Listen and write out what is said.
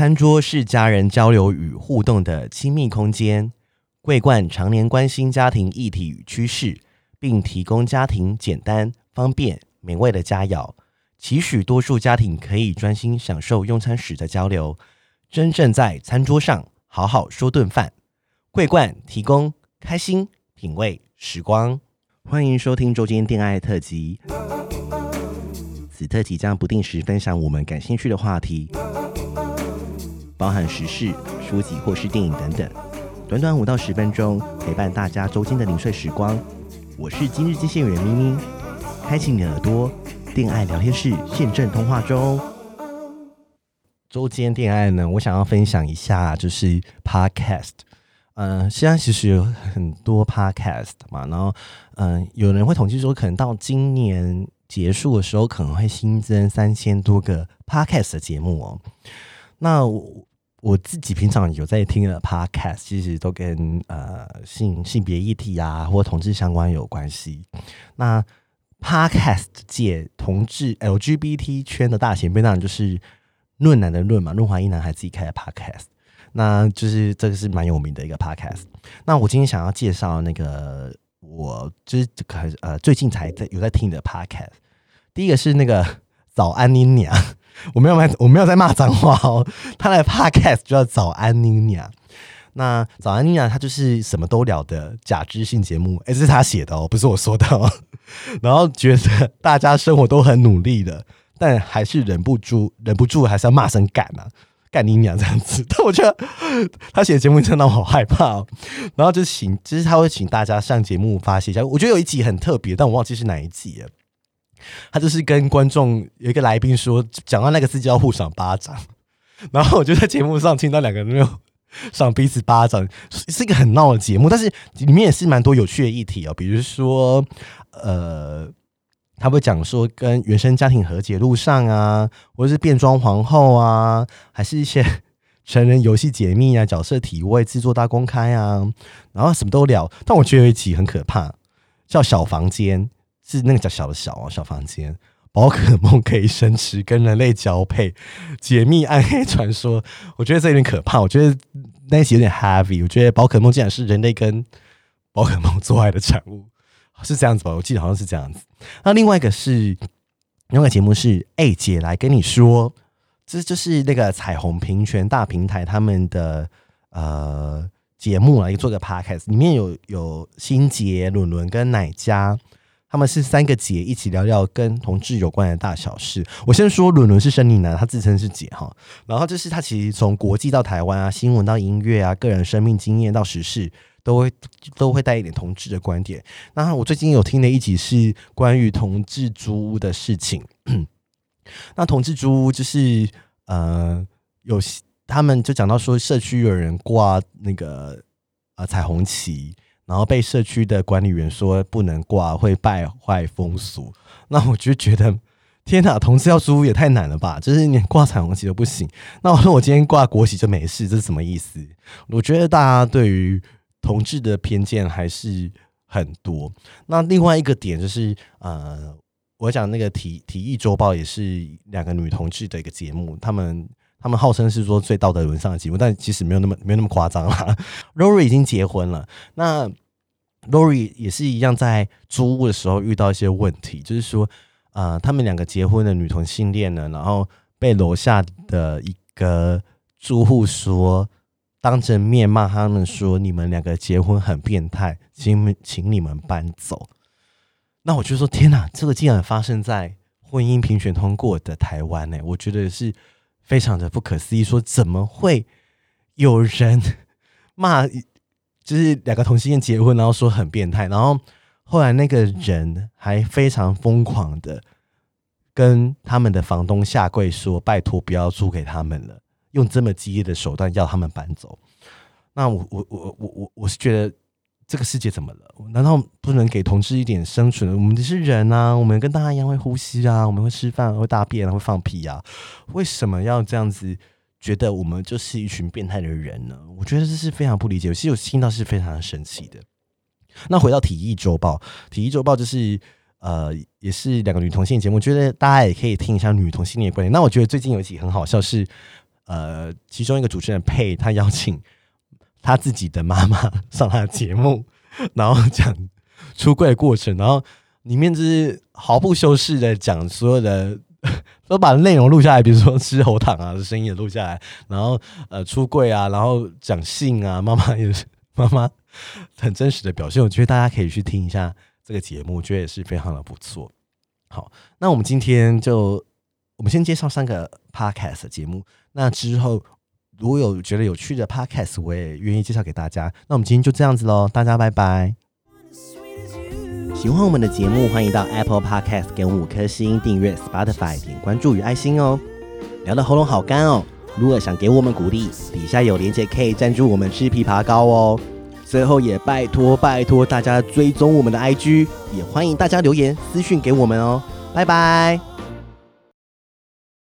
餐桌是家人交流与互动的亲密空间。桂冠常年关心家庭议题与趋势，并提供家庭简单、方便、美味的佳肴，期许多数家庭可以专心享受用餐时的交流，真正在餐桌上好好说顿饭。桂冠提供开心品味时光，欢迎收听周间恋爱特辑。此特辑将不定时分享我们感兴趣的话题。包含时事、书籍或是电影等等，短短五到十分钟，陪伴大家周间的零碎时光。我是今日接线员咪咪，开启你的耳朵，电爱聊天室现正通话中。周间电爱呢，我想要分享一下，就是 Podcast。嗯、呃，现在其实有很多 Podcast 嘛，然后嗯、有人会统计说，可能到今年结束的时候，可能会新增三千多个 Podcast 的节目哦。那我。我自己平常有在听的 podcast，其实都跟呃性性别议题啊或同志相关有关系。那 podcast 界同志 LGBT 圈的大前辈，当然就是论男的论嘛，润滑液男孩自己开的 podcast，那就是这个是蛮有名的一个 podcast。那我今天想要介绍那个我就是可呃最近才在有在听的 podcast，第一个是那个早安妮娘。我没有骂，我没有在骂脏话哦。他的 podcast 就叫早安妮娘。那早安妮娘，他就是什么都聊的假知性节目。哎，这是他写的哦，不是我说的哦。然后觉得大家生活都很努力的，但还是忍不住，忍不住还是要骂声干啊，干你娘这样子。但我觉得他写的节目真的让我好害怕哦。然后就请，就是他会请大家上节目发泄一下。我觉得有一集很特别，但我忘记是哪一集了。他就是跟观众有一个来宾说，讲到那个字就要互赏巴掌，然后我就在节目上听到两个人没有赏彼此巴掌，是一个很闹的节目，但是里面也是蛮多有趣的议题哦，比如说，呃，他会讲说跟原生家庭和解路上啊，或者是变装皇后啊，还是一些 成人游戏解密啊，角色体位制作大公开啊，然后什么都聊，但我觉得有一集很可怕，叫小房间。是那个叫小的小哦，小房间，宝可梦可以生吃，跟人类交配，解密暗黑传说。我觉得这有点可怕，我觉得那一集有点 heavy。我觉得宝可梦竟然是人类跟宝可梦做爱的产物，是这样子吧？我记得好像是这样子。那另外一个是，另外一个节目是，哎、欸，姐来跟你说，这就是那个彩虹平权大平台他们的呃节目来做个 podcast，里面有有心杰、伦伦跟奶家。他们是三个姐一起聊聊跟同志有关的大小事。我先说，伦伦是生理男，他自称是姐哈。然后就是他其实从国际到台湾啊，新闻到音乐啊，个人生命经验到时事，都会都会带一点同志的观点。那我最近有听的一集是关于同志租屋的事情。那同志租屋就是呃，有他们就讲到说，社区有人挂那个呃彩虹旗。然后被社区的管理员说不能挂，会败坏风俗。那我就觉得，天哪，同志要租屋也太难了吧？就是连挂彩虹旗都不行。那我说我今天挂国旗就没事，这是什么意思？我觉得大家对于同志的偏见还是很多。那另外一个点就是，呃，我讲那个体体液周报也是两个女同志的一个节目，他们他们号称是说最道德沦丧的节目，但其实没有那么没有那么夸张啦。Rory 已经结婚了，那。Lori 也是一样，在租屋的时候遇到一些问题，就是说，呃，他们两个结婚的女同性恋呢，然后被楼下的一个住户说，当着面骂他们说，你们两个结婚很变态，请请你们搬走。那我就说，天哪，这个竟然发生在婚姻平权通过的台湾呢？我觉得是非常的不可思议，说怎么会有人 骂？就是两个同性恋结婚，然后说很变态，然后后来那个人还非常疯狂的跟他们的房东下跪说：“拜托不要租给他们了。”用这么激烈的手段要他们搬走。那我我我我我我是觉得这个世界怎么了？难道不能给同志一点生存？我们只是人啊，我们跟大家一样会呼吸啊，我们会吃饭、会大便、会放屁啊，为什么要这样子？觉得我们就是一群变态的人呢？我觉得这是非常不理解。其实我听到是非常的生气的。那回到体育周报，体育周报就是呃，也是两个女同性节目，我觉得大家也可以听一下女同性恋的观点。那我觉得最近有一集很好笑是，是呃，其中一个主持人佩，他邀请 他自己的妈妈 上他的节目，然后讲出柜的过程，然后里面就是毫不修饰的讲所有的，都把内容录下来，比如说吃喉糖啊声音也录下来，然后呃出柜啊，然后讲性啊，妈妈也是妈妈很真实的表现，我觉得大家可以去听一下这个节目，我觉得也是非常的不错。好，那我们今天就。我们先介绍三个 podcast 节目，那之后如果有觉得有趣的 podcast，我也愿意介绍给大家。那我们今天就这样子喽，大家拜拜。喜欢我们的节目，欢迎到 Apple Podcast 给我们五颗星，订阅 Spotify 点关注与爱心哦。聊得喉咙好干哦，如果想给我们鼓励，底下有链接可以赞助我们吃枇杷膏哦。最后也拜托拜托大家追踪我们的 IG，也欢迎大家留言私讯给我们哦。拜拜。